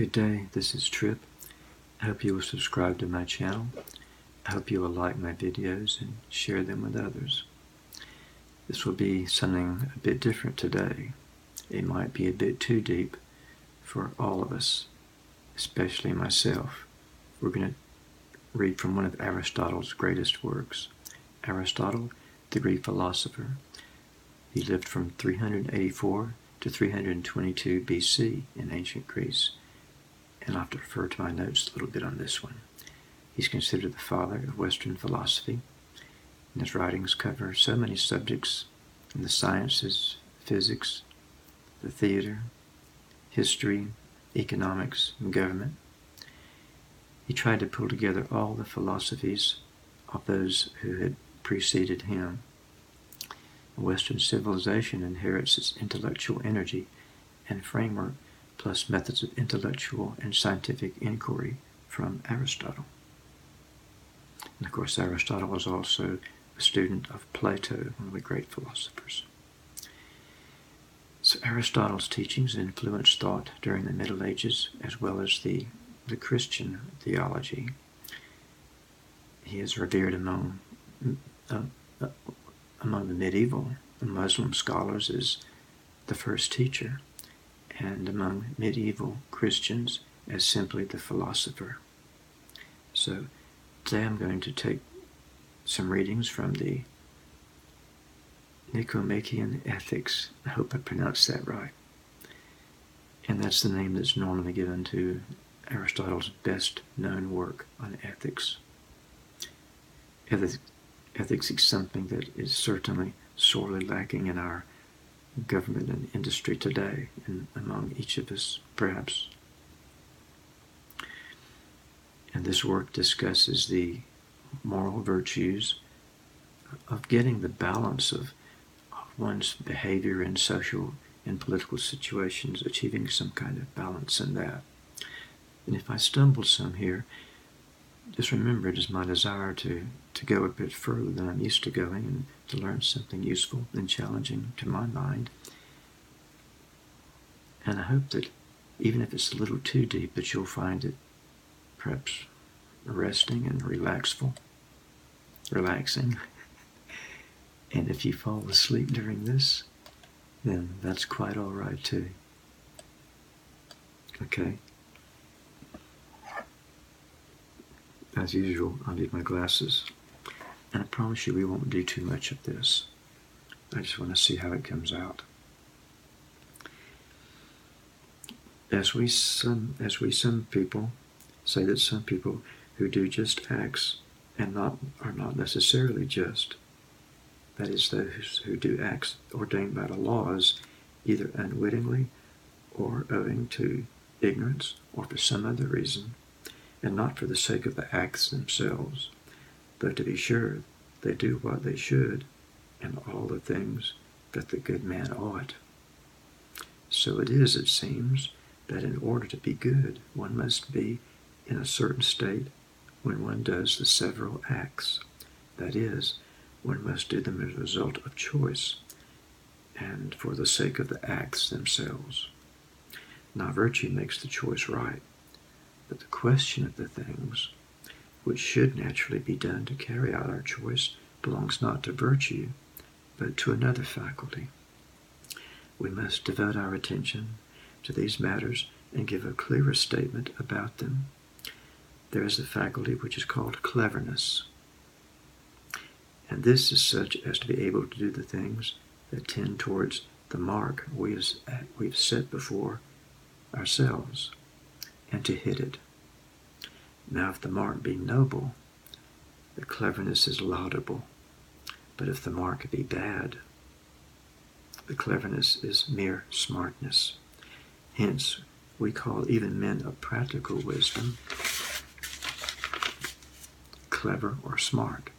Good day, this is Trip. I hope you will subscribe to my channel. I hope you will like my videos and share them with others. This will be something a bit different today. It might be a bit too deep for all of us, especially myself. We're going to read from one of Aristotle's greatest works. Aristotle, the Greek philosopher. He lived from 384 to 322 BC in ancient Greece. I'll have to refer to my notes a little bit on this one. He's considered the father of Western philosophy, and his writings cover so many subjects in the sciences, physics, the theater, history, economics, and government. He tried to pull together all the philosophies of those who had preceded him. Western civilization inherits its intellectual energy and framework plus methods of intellectual and scientific inquiry from Aristotle. And of course, Aristotle was also a student of Plato, one of the great philosophers. So Aristotle's teachings influenced thought during the Middle Ages as well as the, the Christian theology. He is revered among uh, uh, among the medieval Muslim scholars as the first teacher and among medieval Christians as simply the philosopher. So today I'm going to take some readings from the Nicomachean Ethics. I hope I pronounced that right. And that's the name that's normally given to Aristotle's best known work on ethics. Ethics, ethics is something that is certainly sorely lacking in our government and industry today and among each of us, perhaps. And this work discusses the moral virtues of getting the balance of, of one's behavior in social and political situations, achieving some kind of balance in that. And if I stumble some here, just remember it is my desire to, to go a bit further than I'm used to going and to learn something useful and challenging to my mind. And I hope that even if it's a little too deep, that you'll find it perhaps resting and relaxful, relaxing. and if you fall asleep during this, then that's quite all right too. Okay. As usual, I need my glasses. And I promise you we won't do too much of this. I just want to see how it comes out. As we some as we some people say that some people who do just acts and not are not necessarily just. That is those who do acts ordained by the laws either unwittingly or owing to ignorance or for some other reason, and not for the sake of the acts themselves though to be sure they do what they should and all the things that the good man ought. So it is, it seems, that in order to be good, one must be in a certain state when one does the several acts. That is, one must do them as a result of choice and for the sake of the acts themselves. Now, virtue makes the choice right, but the question of the things which should naturally be done to carry out our choice, belongs not to virtue, but to another faculty. We must devote our attention to these matters and give a clearer statement about them. There is a faculty which is called cleverness, and this is such as to be able to do the things that tend towards the mark we have uh, set before ourselves and to hit it. Now, if the mark be noble, the cleverness is laudable. But if the mark be bad, the cleverness is mere smartness. Hence, we call even men of practical wisdom clever or smart.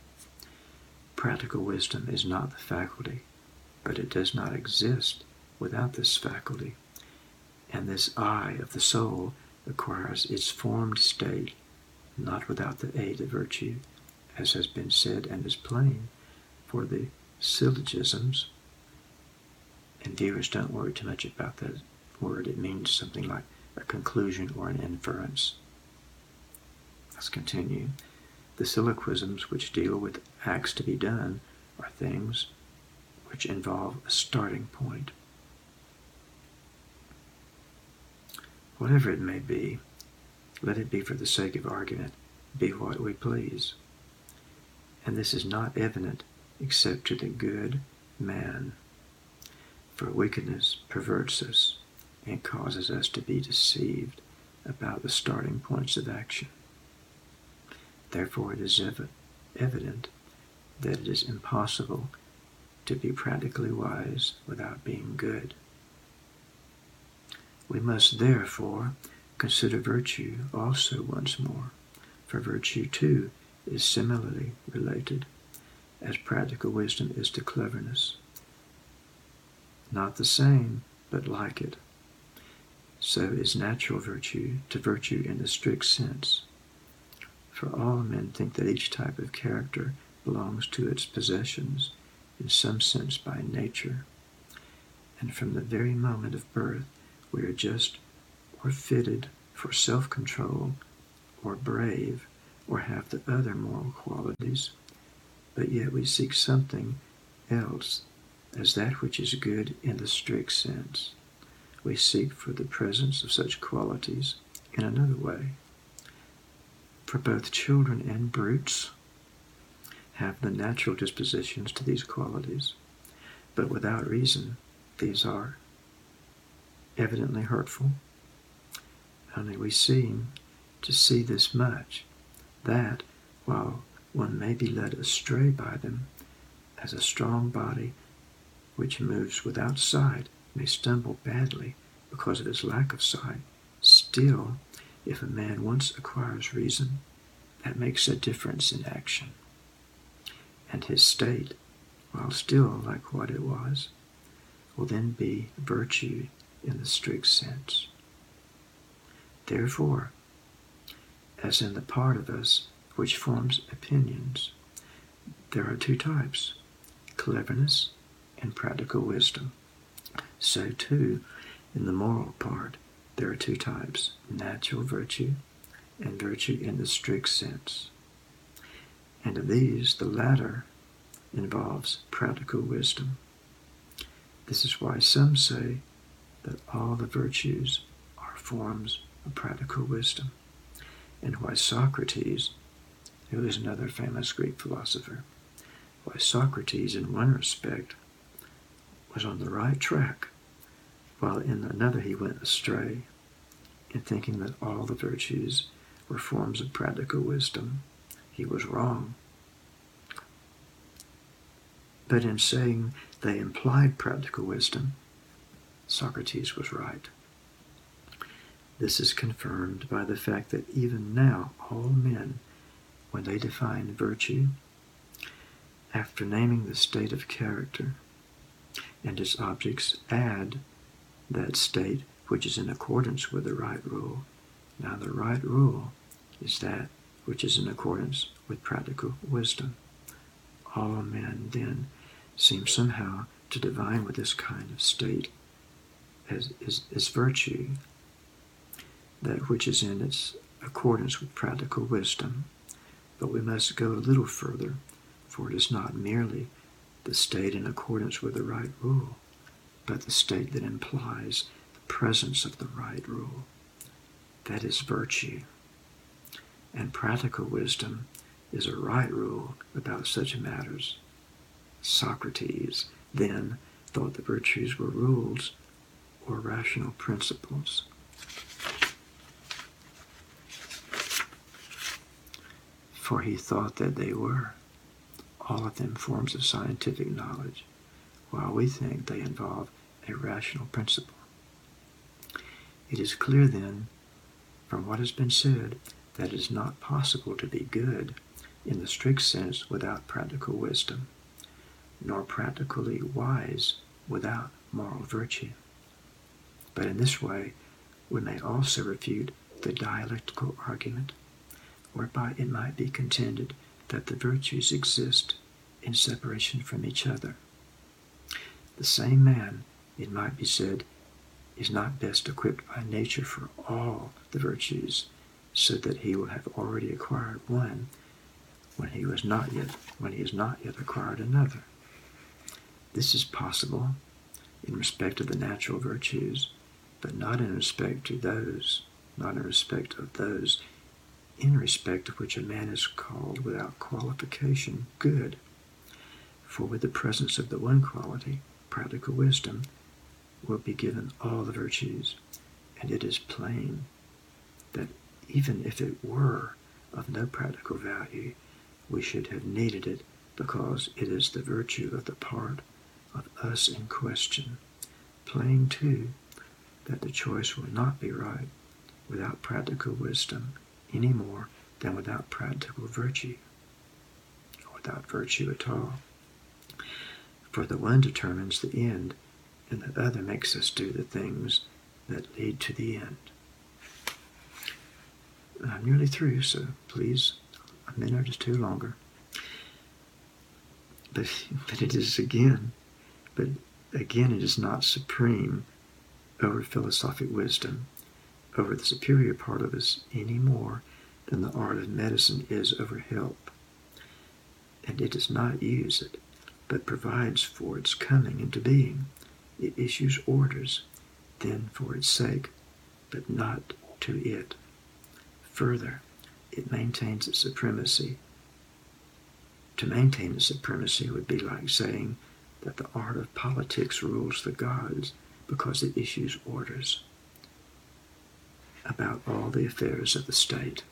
Practical wisdom is not the faculty, but it does not exist without this faculty. And this eye of the soul acquires its formed state not without the aid of virtue, as has been said and is plain, for the syllogisms, and viewers don't worry too much about that word. It means something like a conclusion or an inference. Let's continue. The syllogisms which deal with acts to be done are things which involve a starting point. Whatever it may be, let it be for the sake of argument, be what we please. And this is not evident except to the good man. For wickedness perverts us and causes us to be deceived about the starting points of action. Therefore, it is ev- evident that it is impossible to be practically wise without being good. We must therefore consider virtue also once more, for virtue too is similarly related, as practical wisdom is to cleverness. Not the same, but like it. So is natural virtue to virtue in the strict sense. For all men think that each type of character belongs to its possessions, in some sense by nature. And from the very moment of birth, we are just or fitted for self control or brave or have the other moral qualities, but yet we seek something else as that which is good in the strict sense. We seek for the presence of such qualities in another way. For both children and brutes have the natural dispositions to these qualities, but without reason these are evidently hurtful. Only we seem to see this much, that while one may be led astray by them, as a strong body which moves without sight may stumble badly because of its lack of sight, still, if a man once acquires reason, that makes a difference in action. And his state, while still like what it was, will then be virtue in the strict sense. Therefore, as in the part of us which forms opinions, there are two types cleverness and practical wisdom. So, too, in the moral part, there are two types natural virtue and virtue in the strict sense. And of these, the latter involves practical wisdom. This is why some say that all the virtues are forms of practical wisdom, and why Socrates, who is another famous Greek philosopher, why Socrates, in one respect, was on the right track, while in another he went astray in thinking that all the virtues were forms of practical wisdom. He was wrong. But in saying they implied practical wisdom, Socrates was right. This is confirmed by the fact that even now all men, when they define virtue, after naming the state of character and its objects, add that state which is in accordance with the right rule. Now, the right rule is that which is in accordance with practical wisdom. All men then seem somehow to divine with this kind of state as, is, is virtue, that which is in its accordance with practical wisdom. But we must go a little further, for it is not merely the state in accordance with the right rule, but the state that implies the presence of the right rule. That is virtue. And practical wisdom is a right rule about such matters. Socrates, then, thought the virtues were rules or rational principles. For he thought that they were, all of them forms of scientific knowledge, while we think they involve a rational principle. It is clear then, from what has been said, that it is not possible to be good in the strict sense without practical wisdom, nor practically wise without moral virtue. But in this way, we may also refute the dialectical argument, whereby it might be contended that the virtues exist in separation from each other. The same man, it might be said, is not best equipped by nature for all the virtues, so that he will have already acquired one when he was not yet when he has not yet acquired another. This is possible in respect of the natural virtues, but not in respect to those, not in respect of those in respect of which a man is called without qualification good. For with the presence of the one quality, practical wisdom, will be given all the virtues, and it is plain that even if it were of no practical value, we should have needed it because it is the virtue of the part of us in question. Plain, too, that the choice will not be right without practical wisdom any more than without practical virtue, or without virtue at all. For the one determines the end, and the other makes us do the things that lead to the end. I'm nearly through, so please, a minute or two longer. But, but it is again, but again, it is not supreme over philosophic wisdom, over the superior part of us any more than the art of medicine is over help. And it does not use it, but provides for its coming into being. It issues orders, then for its sake, but not to it. Further, it maintains its supremacy. To maintain its supremacy would be like saying that the art of politics rules the gods because it issues orders about all the affairs of the state.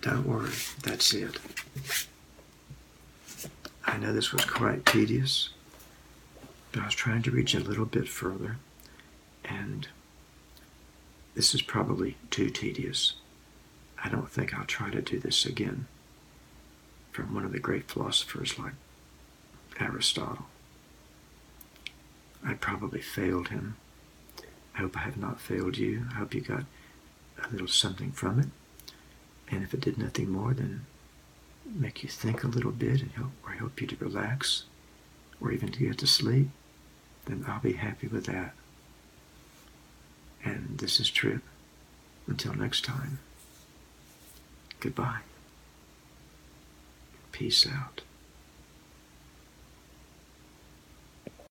Don't worry, that's it. I know this was quite tedious, but I was trying to reach a little bit further, and this is probably too tedious. I don't think I'll try to do this again from one of the great philosophers like Aristotle. I probably failed him. I hope I have not failed you. I hope you got a little something from it. And if it did nothing more than make you think a little bit and help or help you to relax or even to get to sleep, then I'll be happy with that. And this is Trip. Until next time, goodbye. Peace out.